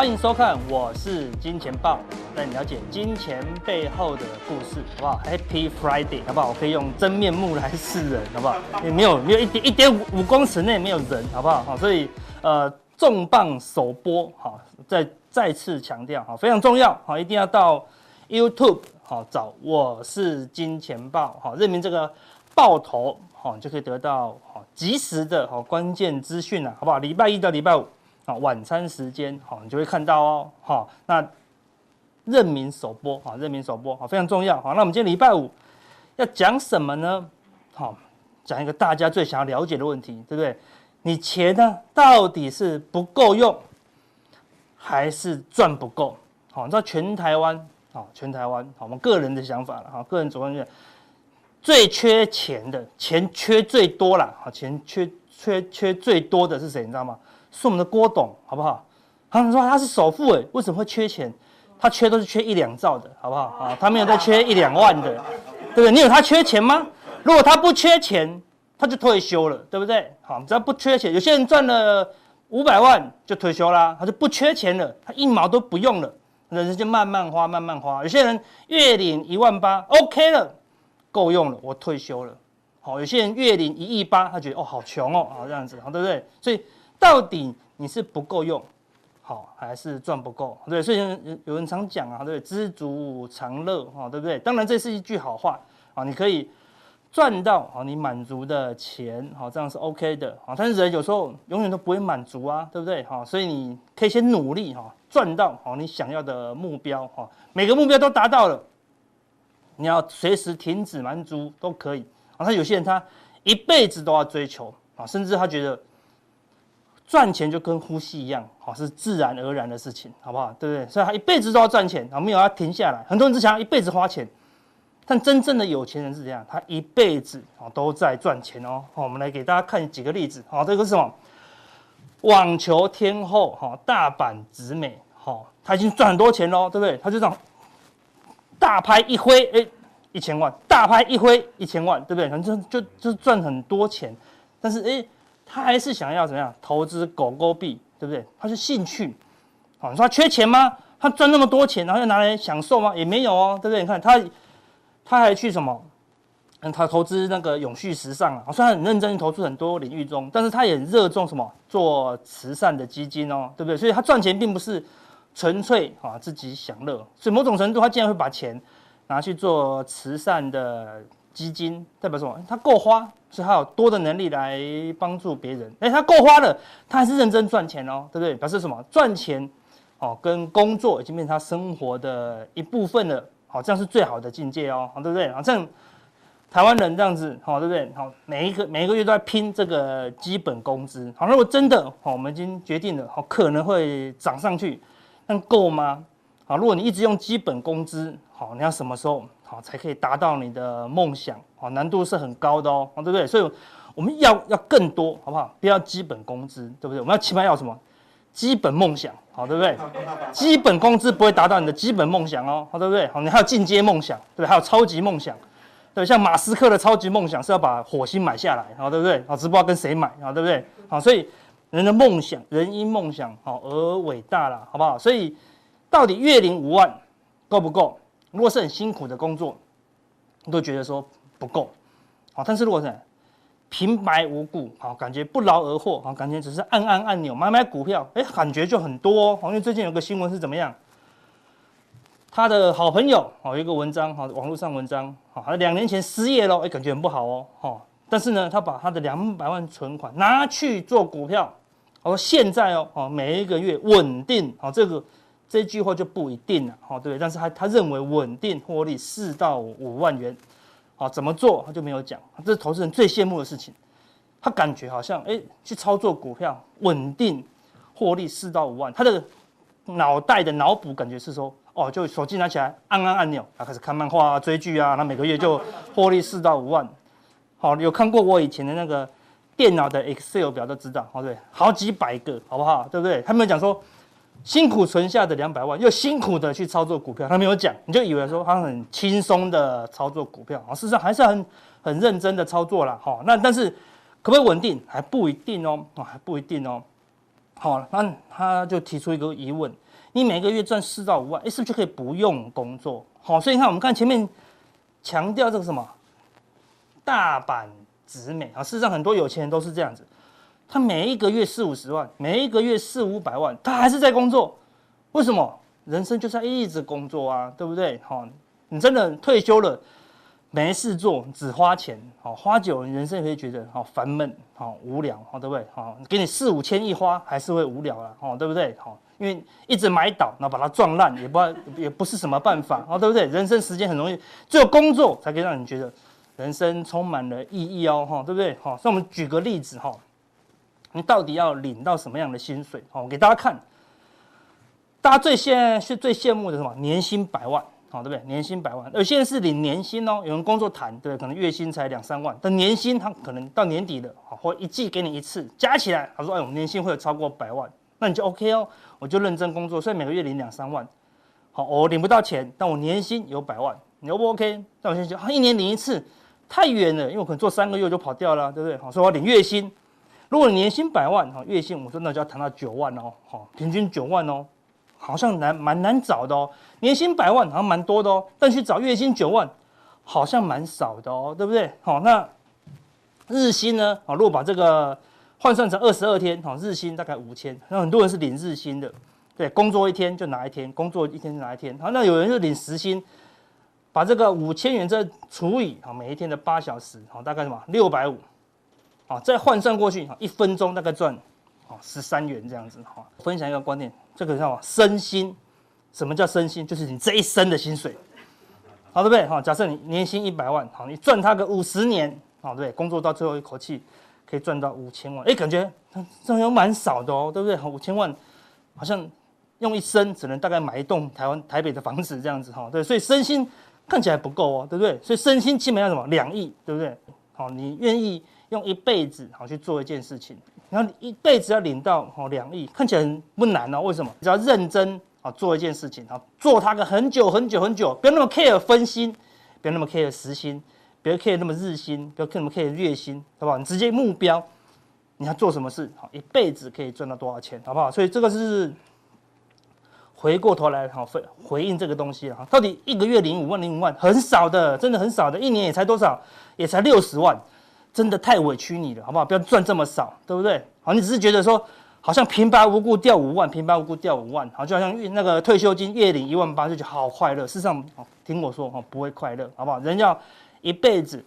欢迎收看，我是金钱豹，带你了解金钱背后的故事，好不好？Happy Friday，好不好？我可以用真面目来示人，好不好？也 没有没有一点一点五公尺内没有人，好不好？好，所以呃，重磅首播，好，再再次强调，好，非常重要，好，一定要到 YouTube，好，找我是金钱豹，好，认明这个豹头，好，就可以得到好及时的好关键资讯了，好不好？礼拜一到礼拜五。晚餐时间，好，你就会看到哦，好，那任明首播，好，任明首播，好，非常重要，好，那我们今天礼拜五要讲什么呢？好，讲一个大家最想要了解的问题，对不对？你钱呢，到底是不够用，还是赚不够？好，你知道全台湾，好，全台湾，好，我们个人的想法了，好，个人主观的，最缺钱的，钱缺最多了，好，钱缺缺缺最多的是谁？你知道吗？是我们的郭董，好不好？他们说他是首富，哎，为什么会缺钱？他缺都是缺一两兆的，好不好？啊，他没有在缺一两万的，对不对？你有他缺钱吗？如果他不缺钱，他就退休了，对不对？好，只要不缺钱，有些人赚了五百万就退休啦，他就不缺钱了，他一毛都不用了，人生就慢慢花，慢慢花。有些人月领一万八，OK 了，够用了，我退休了。好，有些人月领一亿八，他觉得哦，好穷哦，好这样子，好，对不对？所以。到底你是不够用，好还是赚不够？对，所以有人常讲啊，对，知足常乐，哈，对不对？当然这是一句好话啊，你可以赚到啊你满足的钱，好，这样是 OK 的啊。但是人有时候永远都不会满足啊，对不对？哈，所以你可以先努力哈，赚到好你想要的目标哈，每个目标都达到了，你要随时停止满足都可以啊。他有些人他一辈子都要追求啊，甚至他觉得。赚钱就跟呼吸一样，好，是自然而然的事情，好不好？对不对？所以他一辈子都要赚钱，啊，没有要停下来。很多人只想要一辈子花钱，但真正的有钱人是这样，他一辈子啊都在赚钱哦。好，我们来给大家看几个例子。好，这个是什么？网球天后，哈，大阪直美，好，他已经赚很多钱喽，对不对？他就这样大拍一挥，哎，一千万，大拍一挥一千万，对不对？反正就就赚很多钱，但是哎。他还是想要怎么样投资狗狗币，对不对？他是兴趣，好，你说他缺钱吗？他赚那么多钱，然后又拿来享受吗？也没有哦，对不对？你看他，他还去什么？嗯，他投资那个永续时尚啊，虽然很认真投资很多领域中，但是他也热衷什么做慈善的基金哦，对不对？所以他赚钱并不是纯粹啊自己享乐，所以某种程度他竟然会把钱拿去做慈善的。基金代表什么？他够花，所以他有多的能力来帮助别人。哎，他够花了，他还是认真赚钱哦，对不对？表示什么？赚钱哦，跟工作已经变成他生活的一部分了。好，这样是最好的境界哦，对不对？好，像台湾人这样子，好，对不对？好，每一个每一个月都在拼这个基本工资。好，如果真的，好，我们已经决定了，好，可能会涨上去，但够吗？好，如果你一直用基本工资，好，你要什么时候？好，才可以达到你的梦想，好，难度是很高的哦，对不对？所以我们要要更多，好不好？不要基本工资，对不对？我们要起码要什么？基本梦想，好，对不对？基本工资不会达到你的基本梦想哦，好，对不对？好，你还有进阶梦想，对不对？还有超级梦想，对，像马斯克的超级梦想是要把火星买下来，好，对不对？好，只不知道跟谁买，好，对不对？好，所以人的梦想，人因梦想好而伟大了，好不好？所以到底月领五万够不够？如果是很辛苦的工作，你都觉得说不够，好，但是如果是平白无故，好，感觉不劳而获，好，感觉只是按按按钮买买股票，哎，感觉就很多哦。因为最近有个新闻是怎么样？他的好朋友，好，一个文章，好，网络上文章，好，他两年前失业了，哎，感觉很不好哦，好，但是呢，他把他的两百万存款拿去做股票，哦现在哦，哦，每一个月稳定，好，这个。这句话就不一定了，好，对，但是他他认为稳定获利四到五万元，好，怎么做他就没有讲，这是投资人最羡慕的事情。他感觉好像，哎，去操作股票稳定获利四到五万，他的脑袋的脑补感觉是说，哦，就手机拿起来按按按钮，他开始看漫画、追剧啊，他每个月就获利四到五万。好，有看过我以前的那个电脑的 Excel 表都知道，好，对，好几百个，好不好？对不对？他没有讲说。辛苦存下的两百万，又辛苦的去操作股票，他没有讲，你就以为说他很轻松的操作股票啊，事实上还是很很认真的操作啦。哈。那但是可不可以稳定还不一定哦，还不一定哦。好，那他就提出一个疑问：你每个月赚四到五万，哎，是不是就可以不用工作？好，所以你看，我们看前面强调这个什么大阪直美啊，事实上很多有钱人都是这样子，他每一个月四五十万，每一个月四五百万，他还是在工作。为什么？人生就是要一直工作啊，对不对？好，你真的退休了。没事做，只花钱，好花久了，人生也会觉得好烦闷，好无聊，好对不对？好，给你四五千一花，还是会无聊了，好对不对？好，因为一直买倒，然后把它撞烂，也不 也不是什么办法，好对不对？人生时间很容易，只有工作才可以让你觉得人生充满了意义哦，哈，对不对？好，那我们举个例子哈，你到底要领到什么样的薪水？好，我给大家看，大家最现在是最羡慕的什么？年薪百万。好，对不对？年薪百万，而现在是领年薪哦。有人工作谈，对，可能月薪才两三万，但年薪他可能到年底了，好，或一季给你一次，加起来，他说，哎，我们年薪会有超过百万，那你就 OK 哦，我就认真工作，所以每个月领两三万，好，我领不到钱，但我年薪有百万，你 O 不 OK？但我现在觉得，一年领一次太远了，因为我可能做三个月就跑掉了，对不对？好，所以我要领月薪。如果年薪百万，哈，月薪我说那就要谈到九万哦，好，平均九万哦。好像难蛮难找的哦，年薪百万好像蛮多的哦，但去找月薪九万，好像蛮少的哦，对不对？好，那日薪呢？啊，如果把这个换算成二十二天，哈，日薪大概五千，那很多人是领日薪的，对，工作一天就拿一天，工作一天就拿一天。好，那有人是领时薪，把这个五千元再除以好每一天的八小时，好，大概什么六百五，好，再换算过去，好，一分钟大概赚。十三元这样子哈，分享一个观念，这个叫身心？什么叫身心？就是你这一生的薪水，好对不对？哈，假设你年薪一百万，好，你赚它个五十年，好对不对？工作到最后一口气可以赚到五千万，哎，感觉这样蛮少的哦，对不对？五千万好像用一生只能大概买一栋台湾台北的房子这样子哈，对，所以身心看起来不够哦，对不对？所以身心基本上什么？两亿，对不对？好，你愿意用一辈子好去做一件事情？然后一辈子要领到哦两亿，看起来不难哦。为什么？只要认真啊做一件事情好，做它个很久很久很久，不要那么 care 分心，不要那么 care 时薪，不要 care 那么日薪，不要 care 那么 care 月薪，好不好？你直接目标，你要做什么事？好，一辈子可以赚到多少钱，好不好？所以这个是回过头来好回回应这个东西啊，到底一个月领五万零五万很少的，真的很少的，一年也才多少？也才六十万。真的太委屈你了，好不好？不要赚这么少，对不对？好，你只是觉得说，好像平白无故掉五万，平白无故掉五万，好，就好像那个退休金月领一万八，就觉得好快乐。事实上，听我说，哈，不会快乐，好不好？人要一辈子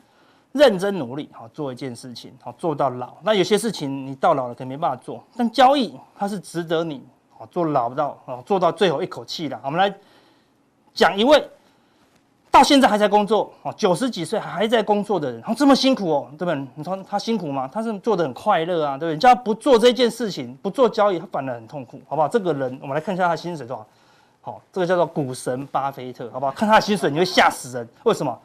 认真努力，好，做一件事情，好，做到老。那有些事情你到老了可能没办法做，但交易它是值得你，好，做老到，好，做到最后一口气的。我们来讲一位。到现在还在工作哦，九十几岁还在工作的人，然后这么辛苦哦，对不对？你说他辛苦吗？他是做的很快乐啊，对不对？人家不做这件事情，不做交易，他反而很痛苦，好不好？这个人，我们来看一下他的薪水多少。好，这个叫做股神巴菲特，好不好？看他的薪水，你会吓死人。为什么？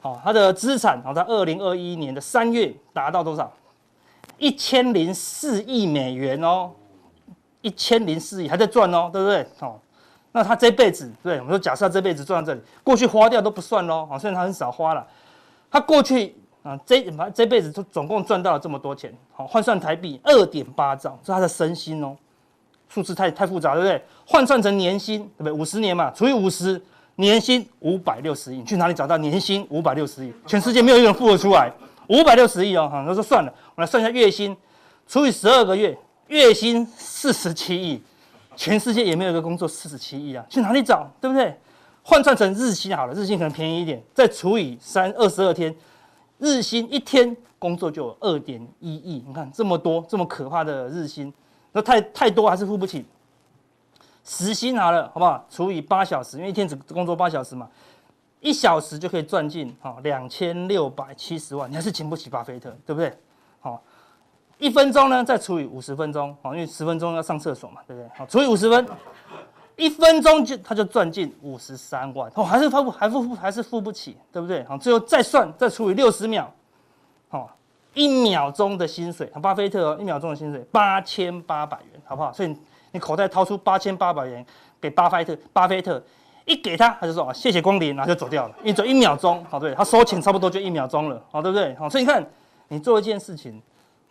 好，他的资产，好，在二零二一年的三月达到多少？一千零四亿美元哦，一千零四亿还在赚哦，对不对？好。那他这辈子，对，我们说假设他这辈子赚到这里，过去花掉都不算喽，好，虽然他很少花了，他过去啊这这辈子就总共赚到了这么多钱，好，换算台币二点八兆，是他的身薪哦，数字太太复杂，对不对？换算成年薪，对不对？五十年嘛，除以五十，年薪五百六十亿，你去哪里找到年薪五百六十亿？全世界没有一个人付得出来，五百六十亿哦，哈，他说算了，我来算一下月薪，除以十二个月，月薪四十七亿。全世界也没有一个工作四十七亿啊，去哪里找？对不对？换算成日薪好了，日薪可能便宜一点，再除以三二十二天，日薪一天工作就有二点一亿。你看这么多，这么可怕的日薪，那太太多还是付不起。时薪好了，好不好？除以八小时，因为一天只工作八小时嘛，一小时就可以赚进好两千六百七十万，你还是请不起巴菲特，对不对？一分钟呢，再除以五十分钟，好，因为十分钟要上厕所嘛，对不对？好，除以五十分，一分钟就他就赚进五十三万，哦，还是付不还付还是付不起，对不对？好，最后再算再除以六十秒，好，一秒钟的薪水，巴菲特哦一秒钟的薪水八千八百元，好不好？所以你口袋掏出八千八百元给巴菲特，巴菲特一给他，他就说啊，谢谢光临，然后就走掉了，一走一秒钟，好，对，他收钱差不多就一秒钟了，好，对不对？好，所以你看你做一件事情。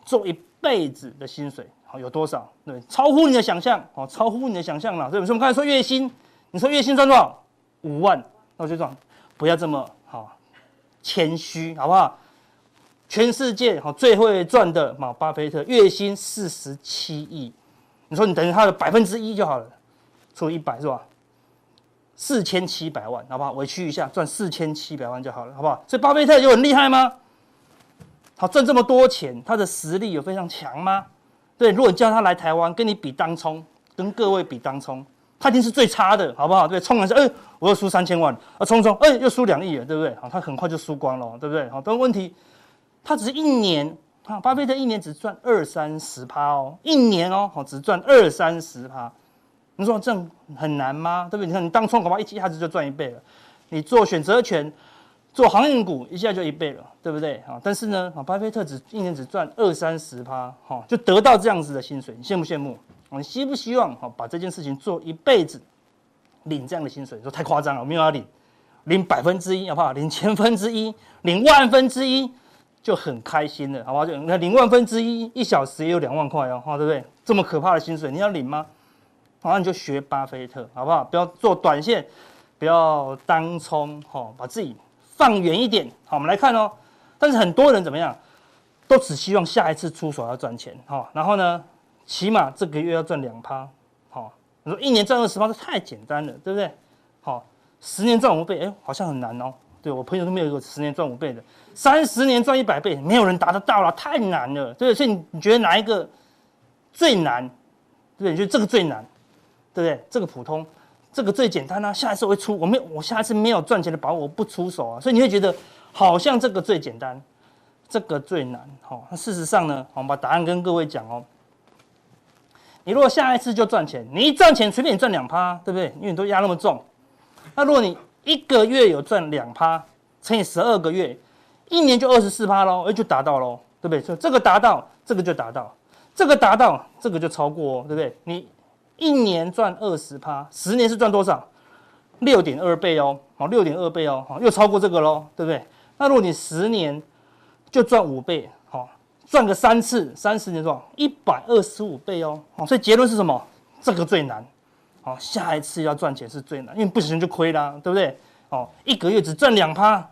做一辈子的薪水，好有多少？对，超乎你的想象，好，超乎你的想象了。所以我们刚才说月薪，你说月薪赚多少？五万，那我就说不要这么好谦虚，好不好？全世界好最会赚的嘛，巴菲特月薪四十七亿，你说你等于他的百分之一就好了，除一百是吧？四千七百万，好不好？委屈一下，赚四千七百万就好了，好不好？所以巴菲特就很厉害吗？他赚这么多钱，他的实力有非常强吗？对，如果你叫他来台湾跟你比当冲，跟各位比当冲，他一定是最差的，好不好？对，冲完之后，哎，我又输三千万，啊，冲冲，哎，又输两亿了，对不对？好，他很快就输光了，对不对？好，但问题，他只是一年，啊，巴菲特一年只赚二三十趴哦，一年哦，好，只赚二三十趴。你说这很难吗？对不对？你看你当冲恐怕一下子就赚一倍了，你做选择权、做航运股一下就一倍了，对不对啊？但是呢，啊巴菲特只一年只赚二三十趴，哈，就得到这样子的薪水，你羡不羡慕？你希不希望哈把这件事情做一辈子，领这样的薪水？说太夸张了，我没有要领，领百分之一好不好？领千分之一，领万分之一就很开心了，好不好？就那领万分之一，一小时也有两万块哦，对不对？这么可怕的薪水，你要领吗？好，那你就学巴菲特，好不好？不要做短线，不要当冲，哈，把自己放远一点。好，我们来看哦。但是很多人怎么样，都只希望下一次出手要赚钱，哈。然后呢，起码这个月要赚两趴，好。你说一年赚二十趴，这太简单了，对不对？好，十年赚五倍，哎，好像很难哦。对，我朋友都没有一个十年赚五倍的，三十年赚一百倍，没有人达得到了，太难了，对不对？所以你你觉得哪一个最难？对，你觉得这个最难？对不对？这个普通，这个最简单啊！下一次会出，我没有，我下一次没有赚钱的把握，我不出手啊！所以你会觉得好像这个最简单，这个最难。好，那事实上呢？我们把答案跟各位讲哦。你如果下一次就赚钱，你一赚钱随便你赚两趴，对不对？因为你都压那么重。那如果你一个月有赚两趴，乘以十二个月，一年就二十四趴喽，哎，就达到喽，对不对？所以这个达到，这个就达到，这个达到，这个就超过，对不对？你。一年赚二十趴，十年是赚多少？六点二倍哦，好，六点二倍哦，好，又超过这个喽，对不对？那如果你十年就赚五倍，好，赚个三次，三十年赚一百二十五倍哦，好，所以结论是什么？这个最难，好，下一次要赚钱是最难，因为不行就亏啦，对不对？哦，一个月只赚两趴，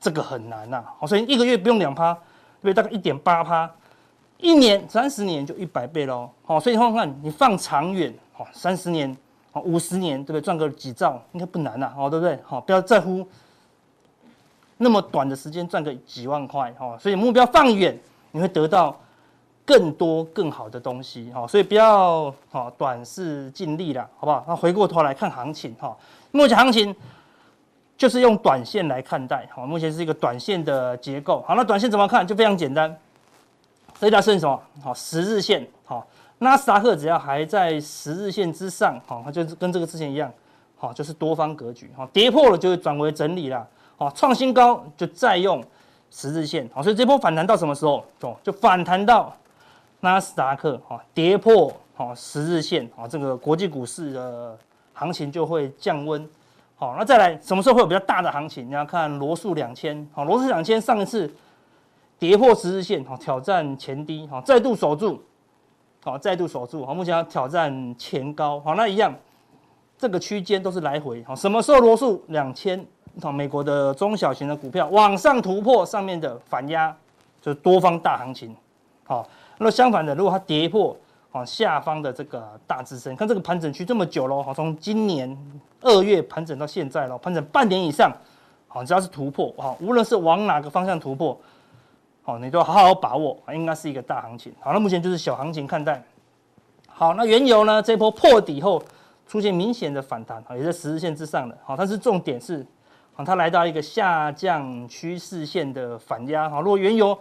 这个很难呐，好，所以一个月不用两趴，对不对？大概一点八趴。一年三十年就一百倍喽，好，所以看看你放长远，好，三十年，好，五十年，对不对？赚个几兆应该不难呐，好，对不对？好，不要在乎那么短的时间赚个几万块，哈，所以目标放远，你会得到更多更好的东西，哈，所以不要好短视尽力了，好不好？那回过头来看行情，哈，目前行情就是用短线来看待，好，目前是一个短线的结构，好，那短线怎么看？就非常简单。这一条是什么？好，十日线。好，纳斯达克只要还在十日线之上，好，它就是跟这个之前一样，好，就是多方格局。好，跌破了就会转为整理了。好，创新高就再用十日线。好，所以这波反弹到什么时候？哦，就反弹到纳斯达克，好，跌破好十日线，好，这个国际股市的行情就会降温。好，那再来什么时候会有比较大的行情？你要看罗素两千。好，罗素两千上一次。跌破十日线，好，挑战前低，好，再度守住，好，再度守住，好，目前要挑战前高，好，那一样，这个区间都是来回，好，什么时候罗素两千，好，美国的中小型的股票往上突破上面的反压，就是多方大行情，好，那相反的，如果它跌破，好，下方的这个大支撑，看这个盘整区这么久了，好，从今年二月盘整到现在了，盘整半年以上，好，只要是突破，好，无论是往哪个方向突破。哦，你都好好把握，应该是一个大行情。好，那目前就是小行情看待。好，那原油呢？这波破底后出现明显的反弹，也在十日线之上的。好，但是重点是，它来到一个下降趋势线的反压。好，如果原油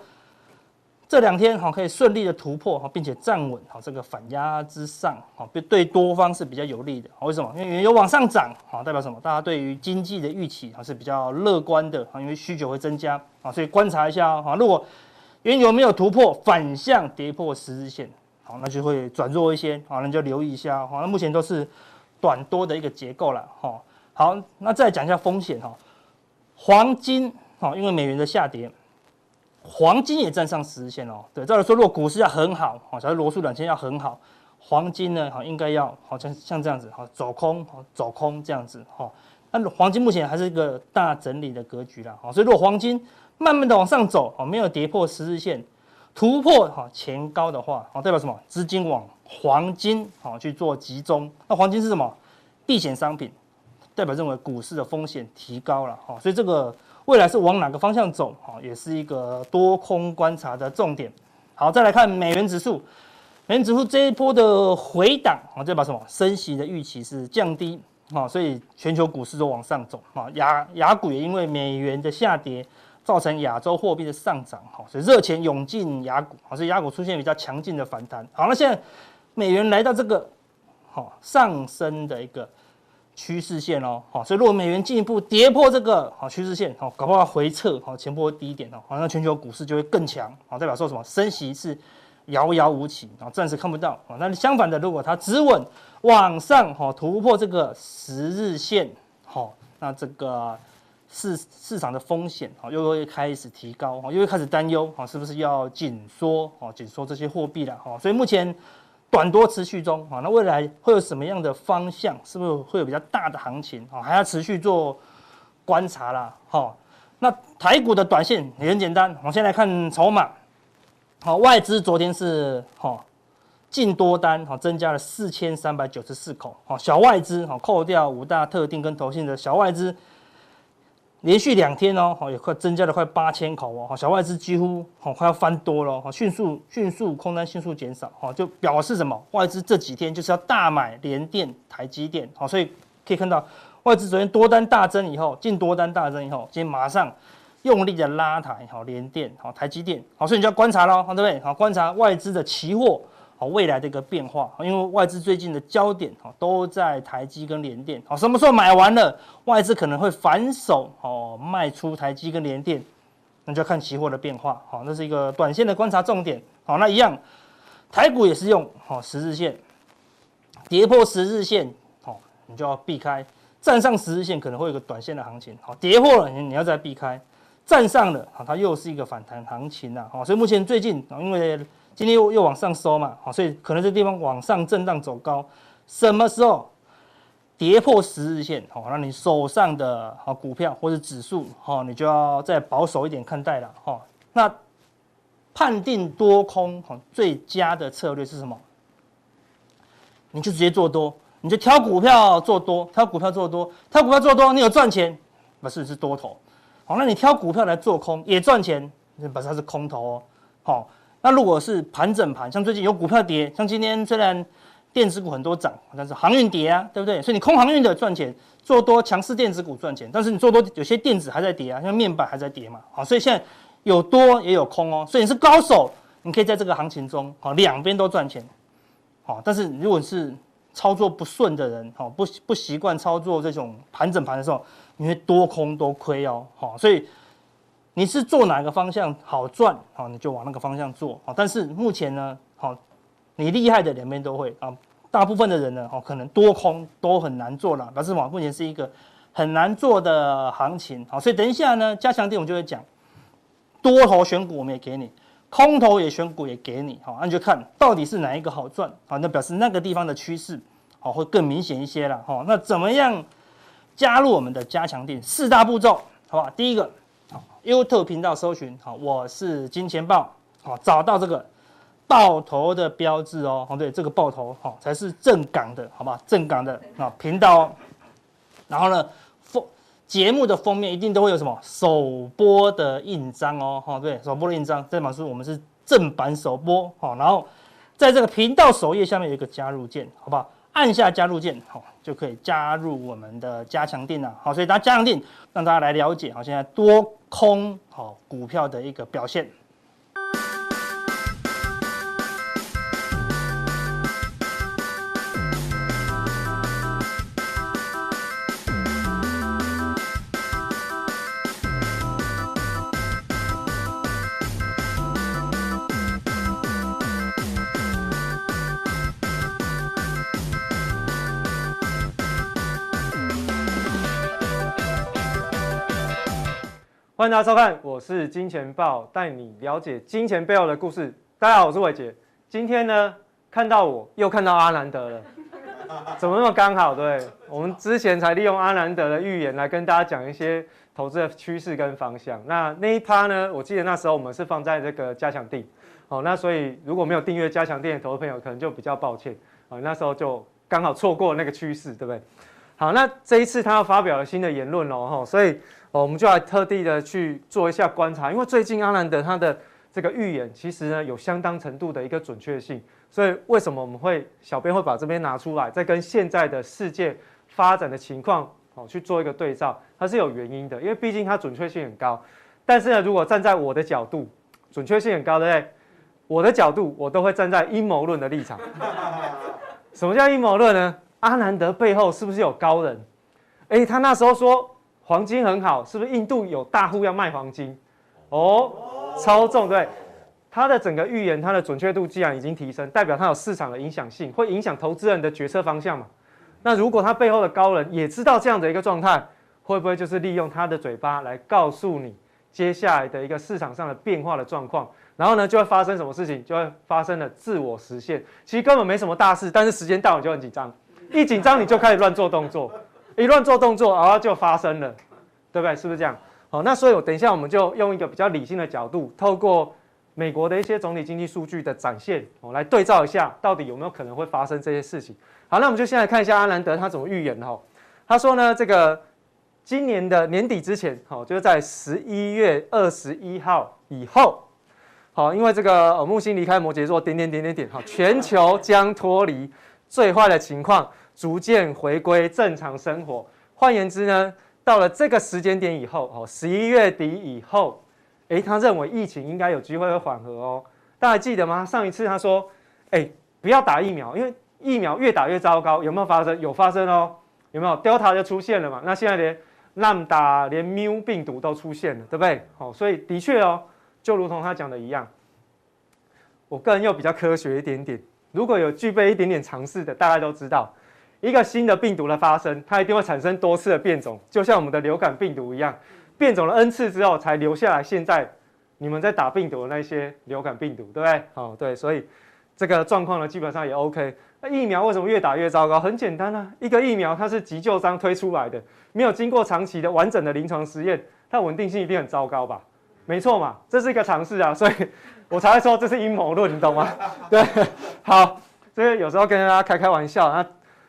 这两天好可以顺利的突破哈，并且站稳好这个反压之上，好，对对多方是比较有利的。为什么？因为原油往上涨，好，代表什么？大家对于经济的预期还是比较乐观的。因为需求会增加。啊，所以观察一下哈，如果原油没有突破，反向跌破十日线，好，那就会转弱一些，好，那就留意一下，好，那目前都是短多的一个结构了，哈，好，那再讲一下风险哈，黄金，好，因为美元的下跌，黄金也站上十日线哦。对，照理说，如果股市要很好，好，假如罗素两千要很好，黄金呢，好，应该要好像像这样子，好，走空，好，走空这样子，哈。那黄金目前还是一个大整理的格局啦，好，所以如果黄金慢慢的往上走，好，没有跌破十日线，突破哈前高的话，好，代表什么？资金往黄金好去做集中。那黄金是什么？避险商品，代表认为股市的风险提高了，哈，所以这个。未来是往哪个方向走？哈，也是一个多空观察的重点。好，再来看美元指数，美元指数这一波的回档，啊，代表什么？升息的预期是降低，啊，所以全球股市都往上走，啊，亚亚股也因为美元的下跌，造成亚洲货币的上涨，哈，所以热钱涌进亚股，啊，所以亚股出现比较强劲的反弹。好，那现在美元来到这个，好上升的一个。趋势线哦，好，所以如果美元进一步跌破这个好趋势线，好，搞不好回撤好前波低点哦，好，那全球股市就会更强，好，代表说什么？升息是遥遥无期啊，暂时看不到啊。那相反的，如果它止稳往上，好突破这个十日线，好，那这个市市场的风险好又会开始提高，好，又会开始担忧，好，是不是要紧缩，好，紧缩这些货币了，好，所以目前。短多持续中啊，那未来会有什么样的方向？是不是会有比较大的行情啊？还要持续做观察啦。哈，那台股的短线也很简单，我们先来看筹码。好，外资昨天是哈净多单哈增加了四千三百九十四口，好，小外资哈扣掉五大特定跟投信的小外资。连续两天哦，好也快增加了快八千口哦，小外资几乎好快要翻多了，哈迅速迅速空单迅速减少，哈就表示什么？外资这几天就是要大买联电、台积电，好所以可以看到外资昨天多单大增以后，净多单大增以后，今天马上用力的拉抬，好联电、好台积电，好所以你就要观察喽，好对不对？好观察外资的期货。好，未来的一个变化，因为外资最近的焦点哈都在台积跟联电，好，什么时候买完了，外资可能会反手哦卖出台积跟联电，那就要看期货的变化，好，那是一个短线的观察重点，好，那一样，台股也是用好十日线，跌破十日线，好，你就要避开，站上十日线可能会有个短线的行情，好，跌破了你你要再避开，站上了，好，它又是一个反弹行情呐，好，所以目前最近因为。今天又又往上收嘛，好，所以可能这地方往上震荡走高，什么时候跌破十日线，好，那你手上的好股票或者指数，好，你就要再保守一点看待了，哈。那判定多空，好，最佳的策略是什么？你就直接做多，你就挑股票做多，挑股票做多，挑股票做多，你有赚钱，不是是多头，好，那你挑股票来做空也赚钱，不是它是空头哦，好。那如果是盘整盘，像最近有股票跌，像今天虽然电子股很多涨，但是航运跌啊，对不对？所以你空航运的赚钱，做多强势电子股赚钱，但是你做多有些电子还在跌啊，像面板还在跌嘛，好，所以现在有多也有空哦，所以你是高手，你可以在这个行情中，好，两边都赚钱，好，但是如果是操作不顺的人，好，不不习惯操作这种盘整盘的时候，你会多空都亏哦，好，所以。你是做哪个方向好赚，好，你就往那个方向做，好。但是目前呢，好，你厉害的两边都会啊。大部分的人呢，哦，可能多空都很难做了，表示往目前是一个很难做的行情，好。所以等一下呢，加强錠我就会讲，多头选股我们也给你，空头也选股也给你，好，那你就看到底是哪一个好赚，好，那表示那个地方的趋势，好，会更明显一些了，好。那怎么样加入我们的加强錠？四大步骤，好吧？第一个。YouTube 频道搜寻好，我是金钱豹好，找到这个爆头的标志哦，哦对，这个爆头好才是正港的，好吧？正港的啊频道。然后呢，封节目的封面一定都会有什么首播的印章哦，哈对，首播的印章，这表示我们是正版首播好，然后在这个频道首页下面有一个加入键，好不好？按下加入键，好就可以加入我们的加强定了，好，所以大家加强定让大家来了解，好，现在多空好股票的一个表现。欢迎大家收看，我是金钱豹，带你了解金钱背后的故事。大家好，我是伟杰。今天呢，看到我又看到阿南德了，怎么那么刚好？对，我们之前才利用阿南德的预言来跟大家讲一些投资的趋势跟方向。那那一趴呢，我记得那时候我们是放在这个加强錠。好，那所以如果没有订阅加强錠的投资朋友，可能就比较抱歉。啊，那时候就刚好错过那个趋势，对不对？好，那这一次他要发表了新的言论哦，所以。哦，我们就来特地的去做一下观察，因为最近阿兰德他的这个预言，其实呢有相当程度的一个准确性，所以为什么我们会小编会把这边拿出来，再跟现在的世界发展的情况哦去做一个对照，它是有原因的，因为毕竟它准确性很高。但是呢，如果站在我的角度，准确性很高，对不对？我的角度，我都会站在阴谋论的立场。什么叫阴谋论呢？阿南德背后是不是有高人？诶，他那时候说。黄金很好，是不是印度有大户要卖黄金？哦，超重对，它的整个预言，它的准确度既然已经提升，代表它有市场的影响性，会影响投资人的决策方向嘛？那如果他背后的高人也知道这样的一个状态，会不会就是利用他的嘴巴来告诉你接下来的一个市场上的变化的状况？然后呢，就会发生什么事情？就会发生了自我实现。其实根本没什么大事，但是时间到了就很紧张，一紧张你就开始乱做动作。一乱做动作，然后就发生了，对不对？是不是这样？好，那所以我等一下我们就用一个比较理性的角度，透过美国的一些总体经济数据的展现，哦，来对照一下，到底有没有可能会发生这些事情。好，那我们就先来看一下阿兰德他怎么预言的哈。他说呢，这个今年的年底之前，好，就是在十一月二十一号以后，好，因为这个木星离开摩羯座，点点点点点，好，全球将脱离最坏的情况。逐渐回归正常生活。换言之呢，到了这个时间点以后，哦，十一月底以后，诶，他认为疫情应该有机会会缓和哦。大家记得吗？上一次他说，诶，不要打疫苗，因为疫苗越打越糟糕。有没有发生？有发生哦。有没有？Delta 就出现了嘛？那现在连 Lambda、连 Mu 病毒都出现了，对不对？好，所以的确哦，就如同他讲的一样，我个人又比较科学一点点。如果有具备一点点常识的，大家都知道。一个新的病毒的发生，它一定会产生多次的变种，就像我们的流感病毒一样，变种了 N 次之后才留下来。现在你们在打病毒的那些流感病毒，对不对？好，对，所以这个状况呢，基本上也 OK。那疫苗为什么越打越糟糕？很简单啊，一个疫苗它是急救章推出来的，没有经过长期的完整的临床实验，它稳定性一定很糟糕吧？没错嘛，这是一个尝试啊，所以 我才会说这是阴谋论，你懂吗？对，好，所以有时候跟大家开开玩笑啊。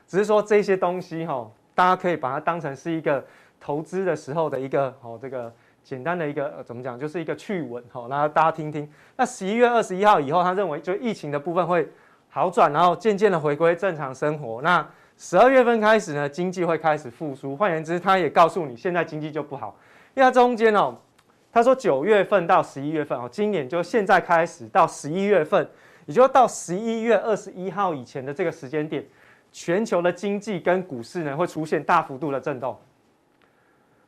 只是说这些东西哈，大家可以把它当成是一个投资的时候的一个哦，这个简单的一个呃，怎么讲，就是一个趣闻哈，那大家听听。那十一月二十一号以后，他认为就疫情的部分会好转，然后渐渐的回归正常生活。那十二月份开始呢，经济会开始复苏。换言之，他也告诉你，现在经济就不好，因为它中间哦，他说九月份到十一月份哦，今年就现在开始到十一月份，也就到十一月二十一号以前的这个时间点。全球的经济跟股市呢，会出现大幅度的震动。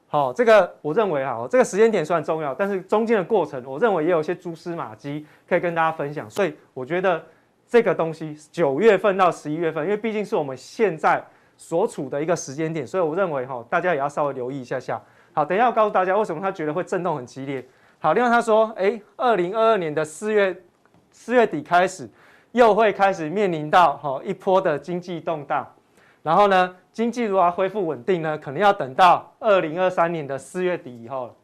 好，这个我认为啊，这个时间点算重要，但是中间的过程，我认为也有一些蛛丝马迹可以跟大家分享。所以我觉得这个东西九月份到十一月份，因为毕竟是我们现在所处的一个时间点，所以我认为哈，大家也要稍微留意一下下。好，等一下我告诉大家为什么他觉得会震动很激烈。好，另外他说，诶，二零二二年的四月四月底开始。又会开始面临到哈一波的经济动荡，然后呢，经济如何恢复稳定呢？可能要等到二零二三年的四月底以后了。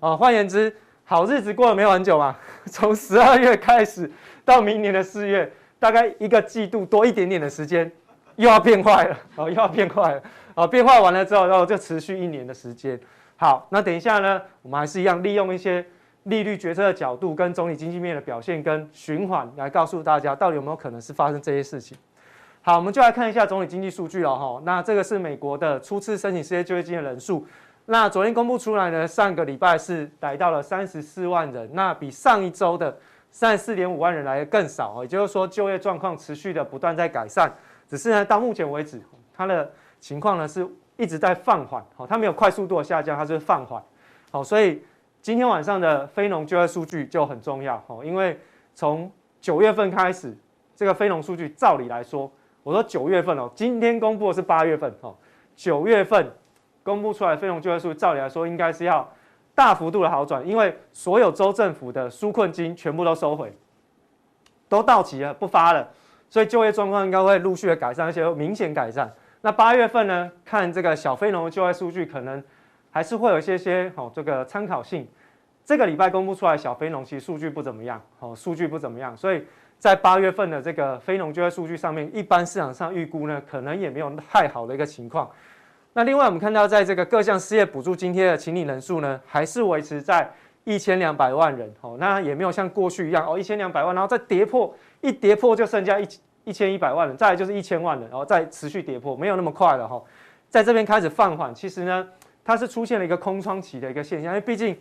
哦，换言之，好日子过了没有很久嘛，从十二月开始到明年的四月，大概一个季度多一点点的时间，又要变坏了哦，又要变坏了哦，变坏完了之后，然后就持续一年的时间。好，那等一下呢，我们还是一样利用一些。利率决策的角度跟总体经济面的表现跟循环来告诉大家，到底有没有可能是发生这些事情。好，我们就来看一下总体经济数据了哈。那这个是美国的初次申请失业救济金的人数。那昨天公布出来呢，上个礼拜是来到了三十四万人，那比上一周的三十四点五万人来的更少。也就是说，就业状况持续的不断在改善，只是呢，到目前为止，它的情况呢是一直在放缓。好，它没有快速度的下降，它是放缓。好，所以。今天晚上的非农就业数据就很重要哦，因为从九月份开始，这个非农数据照理来说，我说九月份哦，今天公布的是八月份哦，九月份公布出来非农就业数据，照理来说应该是要大幅度的好转，因为所有州政府的纾困金全部都收回，都到期了，不发了，所以就业状况应该会陆续的改善，而且会明显改善。那八月份呢，看这个小非农的就业数据，可能还是会有一些些哦，这个参考性。这个礼拜公布出来小非农其实数据不怎么样，哦，数据不怎么样，所以在八月份的这个非农就业数据上面，一般市场上预估呢，可能也没有太好的一个情况。那另外我们看到，在这个各项失业补助津贴的请领人数呢，还是维持在一千两百万人。哦，那也没有像过去一样哦，一千两百万，然后再跌破，一跌破就剩下一一千一百万人，再来就是一千万人，然后再持续跌破，没有那么快了哈。在这边开始放缓，其实呢，它是出现了一个空窗期的一个现象，因为毕竟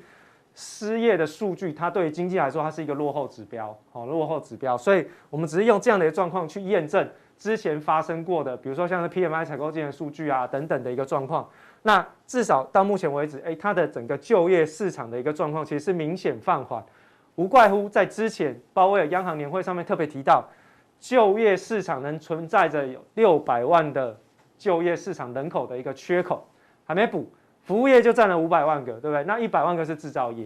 失业的数据，它对于经济来说，它是一个落后指标，哦，落后指标，所以我们只是用这样的一个状况去验证。之前发生过的，比如说像是 PMI 采购经理数据啊等等的一个状况，那至少到目前为止，诶，它的整个就业市场的一个状况其实是明显放缓，无怪乎在之前鲍威尔央行年会上面特别提到，就业市场能存在着有六百万的就业市场人口的一个缺口还没补，服务业就占了五百万个，对不对？那一百万个是制造业，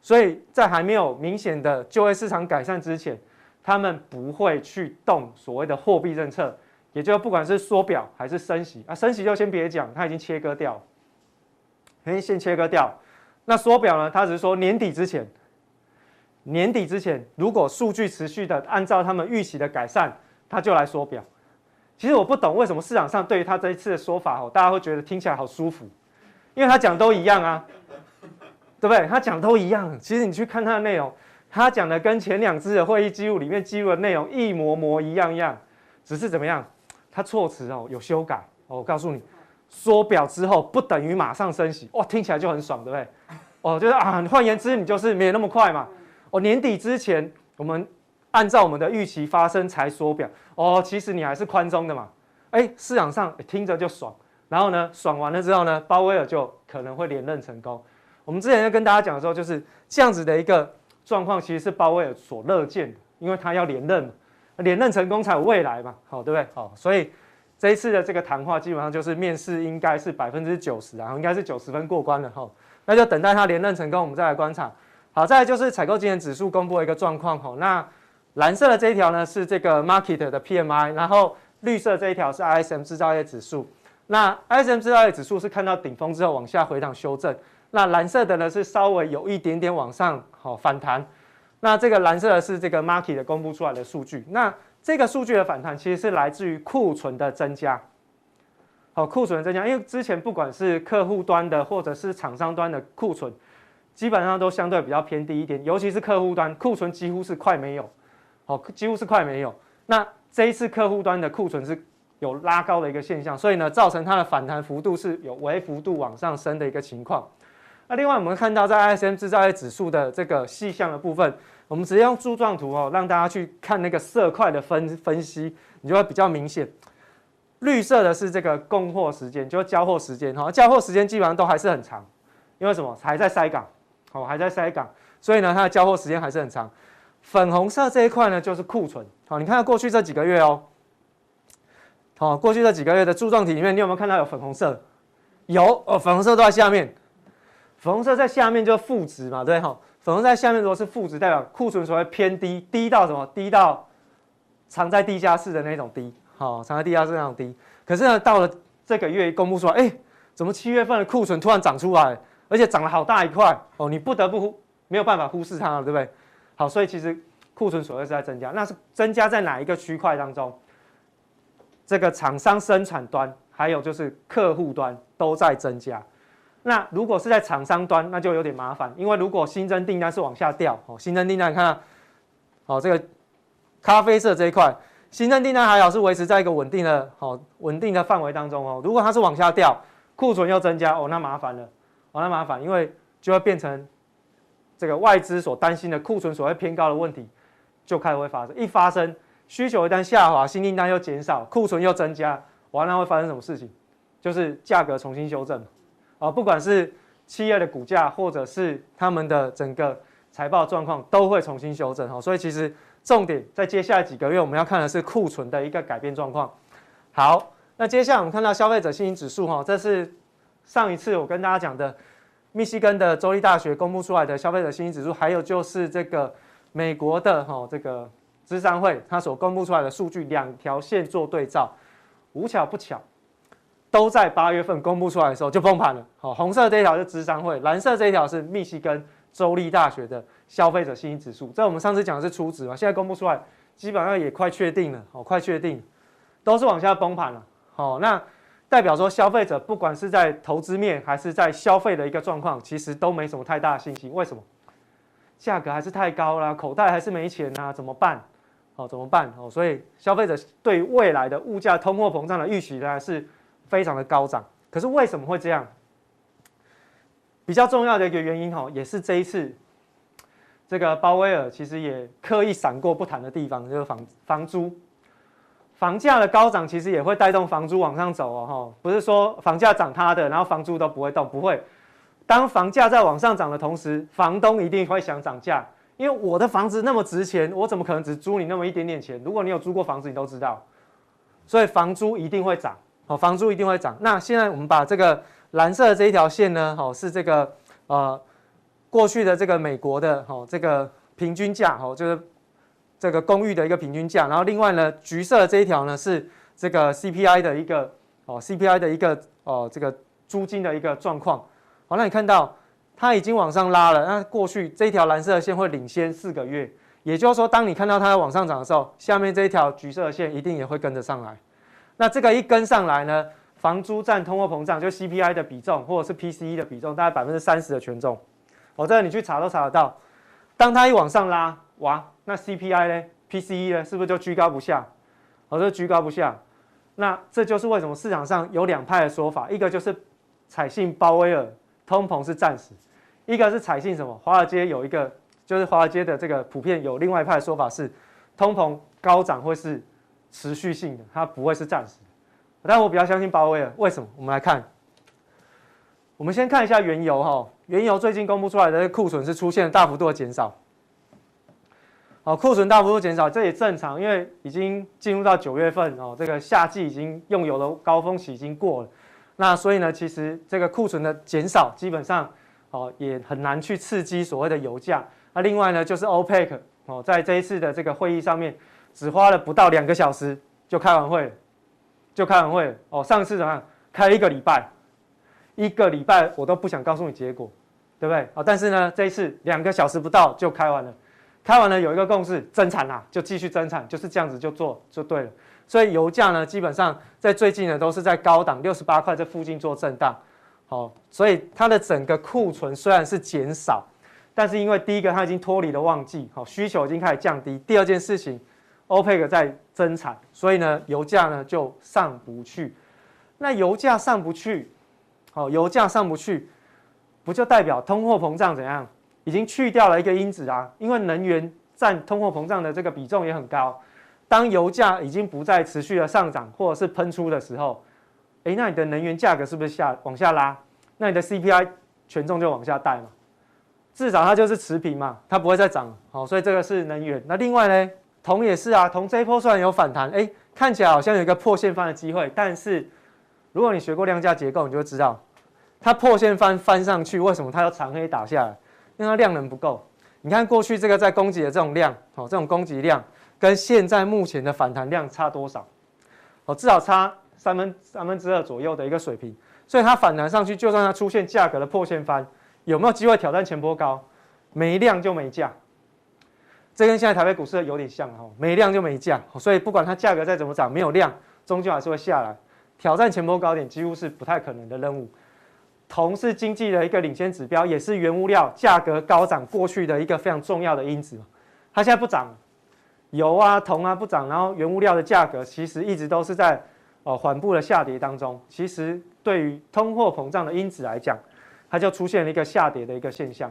所以在还没有明显的就业市场改善之前。他们不会去动所谓的货币政策，也就不管是缩表还是升息啊，升息就先别讲，它已经切割掉，先先切割掉。那缩表呢？他只是说年底之前，年底之前如果数据持续的按照他们预期的改善，他就来缩表。其实我不懂为什么市场上对于他这一次的说法哦，大家会觉得听起来好舒服，因为他讲都一样啊，对不对？他讲都一样，其实你去看他的内容。他讲的跟前两次的会议记录里面记录的内容一模模一样样，只是怎么样？他措辞哦有修改哦。我告诉你，缩表之后不等于马上升息，哇，听起来就很爽，对不对？哦，就是啊，换言之，你就是没那么快嘛。哦，年底之前我们按照我们的预期发生才缩表，哦，其实你还是宽松的嘛。哎，市场上听着就爽，然后呢，爽完了之后呢，鲍威尔就可能会连任成功。我们之前在跟大家讲的时候，就是这样子的一个。状况其实是鲍威尔所乐见的，因为他要连任嘛，连任成功才有未来嘛，好，对不对？好，所以这一次的这个谈话基本上就是面试应该是百分之九十啊，应该是九十分过关了哈，那就等待他连任成功，我们再来观察。好，再来就是采购经理指数公布的一个状况哈，那蓝色的这一条呢是这个 market 的 PMI，然后绿色这一条是 ISM 制造业指数，那 ISM 制造业指数是看到顶峰之后往下回档修正。那蓝色的呢是稍微有一点点往上好反弹，那这个蓝色的是这个 market 的公布出来的数据，那这个数据的反弹其实是来自于库存的增加，好，库存的增加，因为之前不管是客户端的或者是厂商端的库存，基本上都相对比较偏低一点，尤其是客户端库存几乎是快没有，好，几乎是快没有。那这一次客户端的库存是有拉高的一个现象，所以呢，造成它的反弹幅度是有微幅度往上升的一个情况。那另外我们看到在 ISM 制造业指数的这个细项的部分，我们直接用柱状图哦，让大家去看那个色块的分分析，你就会比较明显。绿色的是这个供货时间，就交货时间哈，交货时间基本上都还是很长，因为什么？还在塞港，好，还在塞港，所以呢，它的交货时间还是很长。粉红色这一块呢，就是库存，好，你看过去这几个月哦，好，过去这几个月的柱状体里面，你有没有看到有粉红色？有哦，粉红色都在下面。粉红色在下面就是负值嘛，对哈。粉红色在下面如果是负值，代表库存所谓偏低，低到什么？低到藏在地下室的那种低，好，藏在地下室那种低。可是呢，到了这个月公布出来，哎，怎么七月份的库存突然涨出来，而且涨了好大一块哦，你不得不忽没有办法忽视它了，对不对？好，所以其实库存所谓是在增加，那是增加在哪一个区块当中？这个厂商生产端还有就是客户端都在增加。那如果是在厂商端，那就有点麻烦，因为如果新增订单是往下掉，哦，新增订单你看，哦，这个咖啡色这一块，新增订单还好是维持在一个稳定的，哦，稳定的范围当中哦。如果它是往下掉，库存又增加，哦，那麻烦了，哦，那麻烦，因为就会变成这个外资所担心的库存所谓偏高的问题，就开始会发生。一发生，需求一旦下滑，新订单又减少，库存又增加，完了会发生什么事情？就是价格重新修正。啊，不管是企业的股价，或者是他们的整个财报状况，都会重新修正哈。所以其实重点在接下来几个月，我们要看的是库存的一个改变状况。好，那接下来我们看到消费者信心指数哈，这是上一次我跟大家讲的密西根的州立大学公布出来的消费者信心指数，还有就是这个美国的哈这个芝商会它所公布出来的数据，两条线做对照，无巧不巧，都在八月份公布出来的时候就崩盘了。好，红色这一条是芝商会，蓝色这一条是密西根州立大学的消费者信心指数。这我们上次讲的是初值嘛，现在公布出来，基本上也快确定了，好，快确定，都是往下崩盘了。好，那。代表说，消费者不管是在投资面还是在消费的一个状况，其实都没什么太大信心。为什么？价格还是太高了，口袋还是没钱啊，怎么办？哦，怎么办？哦，所以消费者对未来的物价、通货膨胀的预期呢，是非常的高涨。可是为什么会这样？比较重要的一个原因，哈，也是这一次这个鲍威尔其实也刻意闪过不谈的地方，就是房房租。房价的高涨其实也会带动房租往上走哦，哈，不是说房价涨它的，然后房租都不会动，不会。当房价在往上涨的同时，房东一定会想涨价，因为我的房子那么值钱，我怎么可能只租你那么一点点钱？如果你有租过房子，你都知道，所以房租一定会涨，好，房租一定会涨。那现在我们把这个蓝色的这一条线呢，好，是这个呃过去的这个美国的，好，这个平均价，好，就是。这个公寓的一个平均价，然后另外呢，橘色的这一条呢是这个 CPI 的一个哦，CPI 的一个哦，这个租金的一个状况。好，那你看到它已经往上拉了，那过去这一条蓝色的线会领先四个月，也就是说，当你看到它往上涨的时候，下面这一条橘色的线一定也会跟着上来。那这个一跟上来呢，房租占通货膨胀就 CPI 的比重，或者是 PCE 的比重，大概百分之三十的权重。哦，这个你去查都查得到。当它一往上拉，哇！那 CPI 呢？PCE 呢？是不是就居高不下？好，就居高不下。那这就是为什么市场上有两派的说法，一个就是采信鲍威尔，通膨是暂时；一个是采信什么？华尔街有一个，就是华尔街的这个普遍有另外一派的说法是，通膨高涨会是持续性的，它不会是暂时。但我比较相信鲍威尔，为什么？我们来看，我们先看一下原油哈，原油最近公布出来的库存是出现了大幅度的减少。好，库存大幅度减少，这也正常，因为已经进入到九月份哦，这个夏季已经用油的高峰期已经过了，那所以呢，其实这个库存的减少，基本上哦也很难去刺激所谓的油价。那另外呢，就是 OPEC 哦，在这一次的这个会议上面，只花了不到两个小时就开完会了，就开完会了哦。上次怎么样？开一个礼拜，一个礼拜我都不想告诉你结果，对不对？哦，但是呢，这一次两个小时不到就开完了。开完了有一个共识，增产啦，就继续增产，就是这样子就做就对了。所以油价呢，基本上在最近呢都是在高档六十八块这附近做震荡。好，所以它的整个库存虽然是减少，但是因为第一个它已经脱离了旺季，好，需求已经开始降低。第二件事情，OPEC 在增产，所以呢油价呢就上不去。那油价上不去，好，油价上不去，不就代表通货膨胀怎样？已经去掉了一个因子啊，因为能源占通货膨胀的这个比重也很高。当油价已经不再持续的上涨或者是喷出的时候，诶，那你的能源价格是不是下往下拉？那你的 CPI 权重就往下带嘛？至少它就是持平嘛，它不会再涨。好，所以这个是能源。那另外呢，铜也是啊，铜这一波虽然有反弹，诶，看起来好像有一个破线翻的机会，但是如果你学过量价结构，你就知道，它破线翻翻上去，为什么它要长黑打下来？因为它量能不够，你看过去这个在供给的这种量，哦，这种供给量跟现在目前的反弹量差多少？哦，至少差三分三分之二左右的一个水平，所以它反弹上去，就算它出现价格的破线翻，有没有机会挑战前波高？没量就没价，这跟现在台北股市有点像哦，没量就没价，所以不管它价格再怎么涨，没有量，终究还是会下来，挑战前波高点几乎是不太可能的任务。铜是经济的一个领先指标，也是原物料价格高涨过去的一个非常重要的因子。它现在不涨，油啊、铜啊不涨，然后原物料的价格其实一直都是在哦缓步的下跌当中。其实对于通货膨胀的因子来讲，它就出现了一个下跌的一个现象。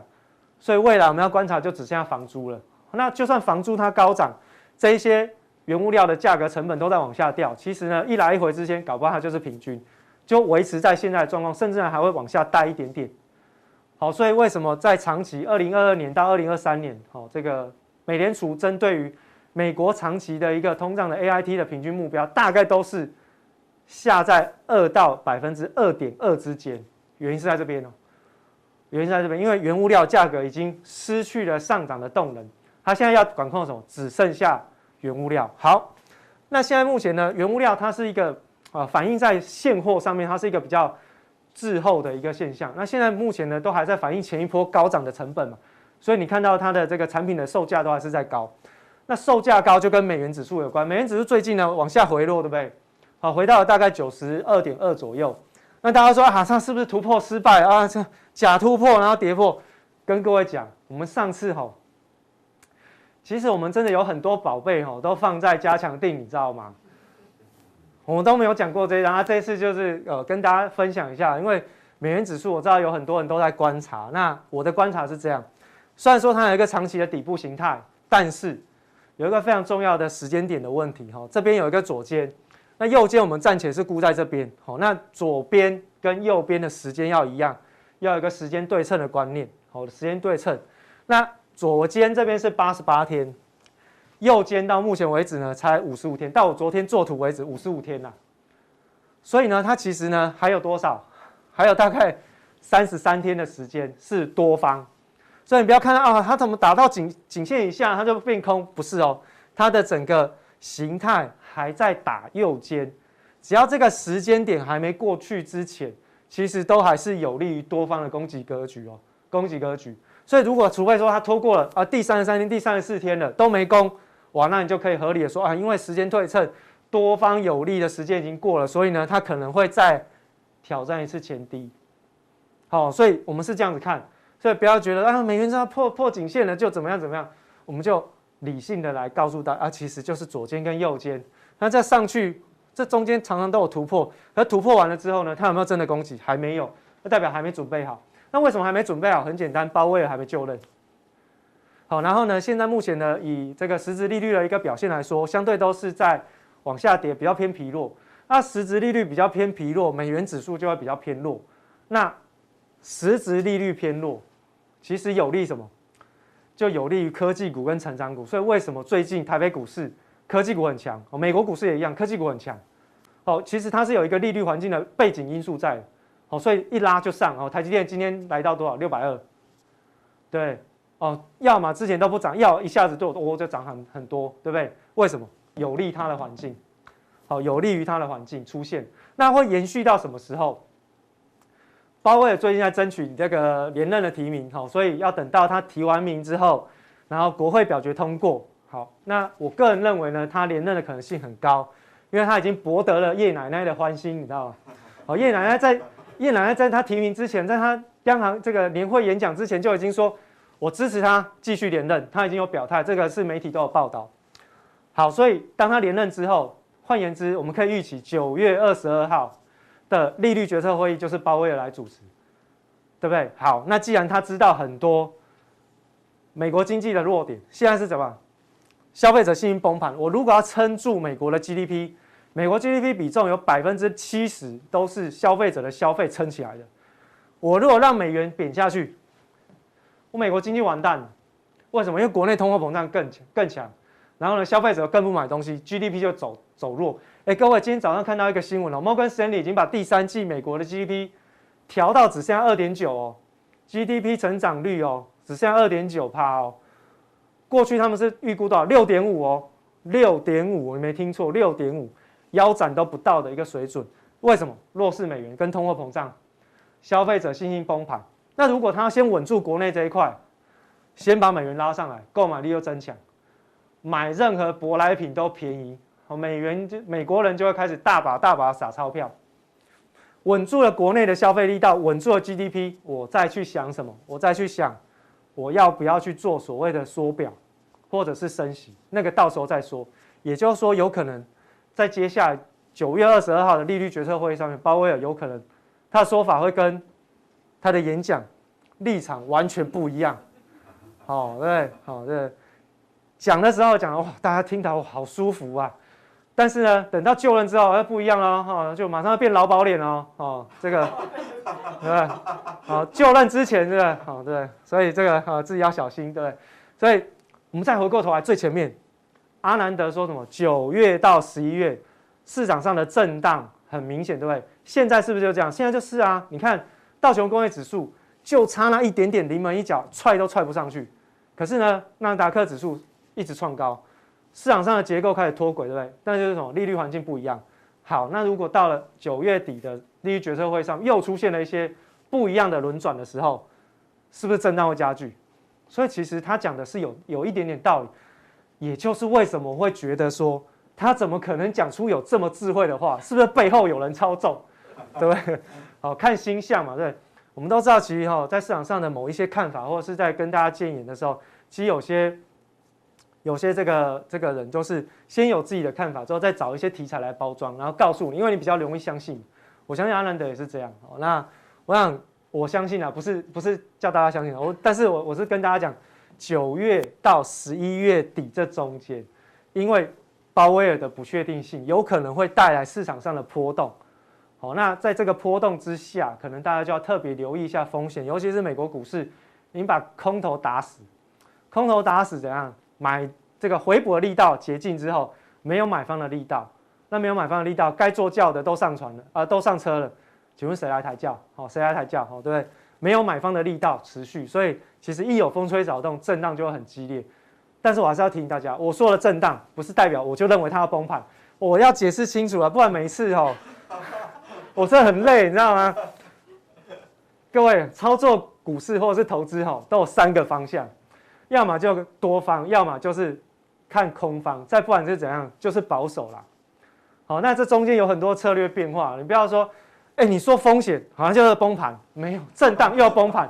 所以未来我们要观察，就只剩下房租了。那就算房租它高涨，这一些原物料的价格成本都在往下掉。其实呢，一来一回之间，搞不好它就是平均。就维持在现在的状况，甚至还会往下带一点点。好，所以为什么在长期二零二二年到二零二三年，好，这个美联储针对于美国长期的一个通胀的 AIT 的平均目标，大概都是下在二到百分之二点二之间。原因是在这边哦。原因在这边，因为原物料价格已经失去了上涨的动能，它现在要管控什么？只剩下原物料。好，那现在目前呢，原物料它是一个啊，反映在现货上面，它是一个比较滞后的一个现象。那现在目前呢，都还在反映前一波高涨的成本嘛，所以你看到它的这个产品的售价都还是在高。那售价高就跟美元指数有关，美元指数最近呢往下回落，对不对？好，回到了大概九十二点二左右。那大家说啊，它是不是突破失败啊？这假突破，然后跌破。跟各位讲，我们上次吼，其实我们真的有很多宝贝吼，都放在加强定，你知道吗？我们都没有讲过这一张，那这次就是呃跟大家分享一下，因为美元指数我知道有很多人都在观察。那我的观察是这样，虽然说它有一个长期的底部形态，但是有一个非常重要的时间点的问题哈，这边有一个左肩。那右肩我们暂且是估在这边，好，那左边跟右边的时间要一样，要有一个时间对称的观念，好，时间对称。那左肩这边是八十八天，右肩到目前为止呢才五十五天，到我昨天做图为止五十五天呐。所以呢，它其实呢还有多少？还有大概三十三天的时间是多方。所以你不要看到啊，它怎么打到颈颈线以下它就变空？不是哦，它的整个形态。还在打右肩，只要这个时间点还没过去之前，其实都还是有利于多方的攻击格局哦，攻击格局。所以如果除非说它拖过了啊，第三十三天、第三十四天了都没攻，哇，那你就可以合理的说啊，因为时间对称，多方有利的时间已经过了，所以呢，它可能会再挑战一次前低。好，所以我们是这样子看，所以不要觉得啊，美元要破破颈线了就怎么样怎么样，我们就理性的来告诉大家啊，其实就是左肩跟右肩。那再上去，这中间常常都有突破，而突破完了之后呢，它有没有真的攻击？还没有，那代表还没准备好。那为什么还没准备好？很简单，鲍威尔还没就任。好，然后呢，现在目前呢，以这个实质利率的一个表现来说，相对都是在往下跌，比较偏疲弱。那实质利率比较偏疲弱，美元指数就会比较偏弱。那实质利率偏弱，其实有利什么？就有利于科技股跟成长股。所以为什么最近台北股市？科技股很强哦，美国股市也一样，科技股很强。哦，其实它是有一个利率环境的背景因素在，哦，所以一拉就上哦。台积电今天来到多少？六百二。对，哦，要么之前都不涨，要一下子就哦就涨很很多，对不对？为什么？有利它的环境，好，有利于它的环境出现。那会延续到什么时候？鲍威尔最近在争取你这个连任的提名，好，所以要等到他提完名之后，然后国会表决通过。好，那我个人认为呢，他连任的可能性很高，因为他已经博得了叶奶奶的欢心，你知道吗？好，叶奶奶在叶奶奶在他提名之前，在他央行这个年会演讲之前就已经说，我支持他继续连任，他已经有表态，这个是媒体都有报道。好，所以当他连任之后，换言之，我们可以预期九月二十二号的利率决策会议就是鲍威尔来主持，对不对？好，那既然他知道很多美国经济的弱点，现在是怎么？消费者信心崩盘，我如果要撑住美国的 GDP，美国 GDP 比重有百分之七十都是消费者的消费撑起来的。我如果让美元贬下去，我美国经济完蛋了。为什么？因为国内通货膨胀更强更强，然后呢，消费者更不买东西，GDP 就走走弱。哎，各位，今天早上看到一个新闻哦，摩根士丹利已经把第三季美国的 GDP 调到只剩下二点九哦，GDP 成长率哦只剩下二点九趴哦。过去他们是预估到六点五哦，六点五，你没听错，六点五，腰斩都不到的一个水准。为什么？弱势美元跟通货膨胀，消费者信心崩盘。那如果他要先稳住国内这一块，先把美元拉上来，购买力又增强，买任何舶来品都便宜，美元就美国人就会开始大把大把撒钞票，稳住了国内的消费力道，稳住了 GDP，我再去想什么？我再去想。我要不要去做所谓的缩表，或者是升息？那个到时候再说。也就是说，有可能在接下来九月二十二号的利率决策会议上面，鲍威尔有可能他的说法会跟他的演讲立场完全不一样。好，对，好，对，讲的时候讲哇，大家听到好舒服啊。但是呢，等到就任之后，哎，不一样了哈，就马上要变老鴇脸哦，哦，这个，对不对？好，就任之前，对不对？好，对，所以这个啊，自己要小心，对不对？所以我们再回过头来最前面，阿南德说什么？九月到十一月市场上的震荡很明显，对不对？现在是不是就这样？现在就是啊，你看道琼工业指数就差那一点点临门一脚，踹都踹不上去。可是呢，纳斯达克指数一直创高，市场上的结构开始脱轨，对不对？但就是什么利率环境不一样。好，那如果到了九月底的利率决策会上，又出现了一些不一样的轮转的时候，是不是震荡会加剧？所以其实他讲的是有有一点点道理，也就是为什么会觉得说他怎么可能讲出有这么智慧的话？是不是背后有人操纵？对不对？好，看星象嘛，对。我们都知道，其实哈，在市场上的某一些看法，或者是在跟大家建言的时候，其实有些。有些这个这个人就是先有自己的看法，之后再找一些题材来包装，然后告诉你，因为你比较容易相信。我相信阿南德也是这样。哦那我想我相信啊，不是不是叫大家相信我，但是我我是跟大家讲，九月到十一月底这中间，因为鲍威尔的不确定性，有可能会带来市场上的波动。好，那在这个波动之下，可能大家就要特别留意一下风险，尤其是美国股市，你把空头打死，空头打死怎样？买这个回补的力道解禁之后，没有买方的力道，那没有买方的力道，该坐轿的都上船了啊、都上车了，请问谁来抬轿？好，谁来抬轿？好，对不对？没有买方的力道持续，所以其实一有风吹草动，震荡就会很激烈。但是我还是要提醒大家，我说的震荡不是代表我就认为它要崩盘，我要解释清楚了，不然每一次哦，我真的很累，你知道吗？各位操作股市或者是投资哈，都有三个方向。要么就多方，要么就是看空方，再不然是怎样，就是保守啦。好，那这中间有很多策略变化，你不要说，哎，你说风险好像就是崩盘，没有震荡又要崩盘，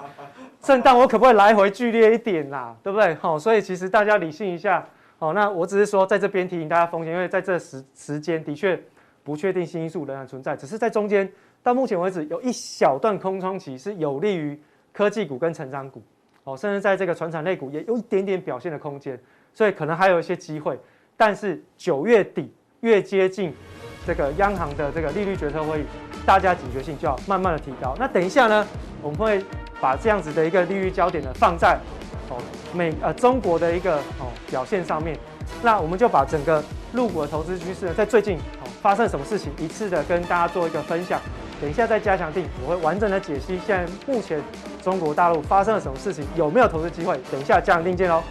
震荡我可不可以来回剧烈一点啦？对不对？好，所以其实大家理性一下。好，那我只是说在这边提醒大家风险，因为在这时时间的确不确定性因素仍然存在，只是在中间到目前为止有一小段空窗期是有利于科技股跟成长股。哦，甚至在这个传产类股也有一点点表现的空间，所以可能还有一些机会。但是九月底越接近这个央行的这个利率决策会议，大家警觉性就要慢慢的提高。那等一下呢，我们会把这样子的一个利率焦点呢放在哦美呃中国的一个哦表现上面。那我们就把整个陆股的投资趋势呢，在最近哦发生什么事情，一次的跟大家做一个分享。等一下再加强定，我会完整的解析现在目前中国大陆发生了什么事情，有没有投资机会？等一下加强定见喽。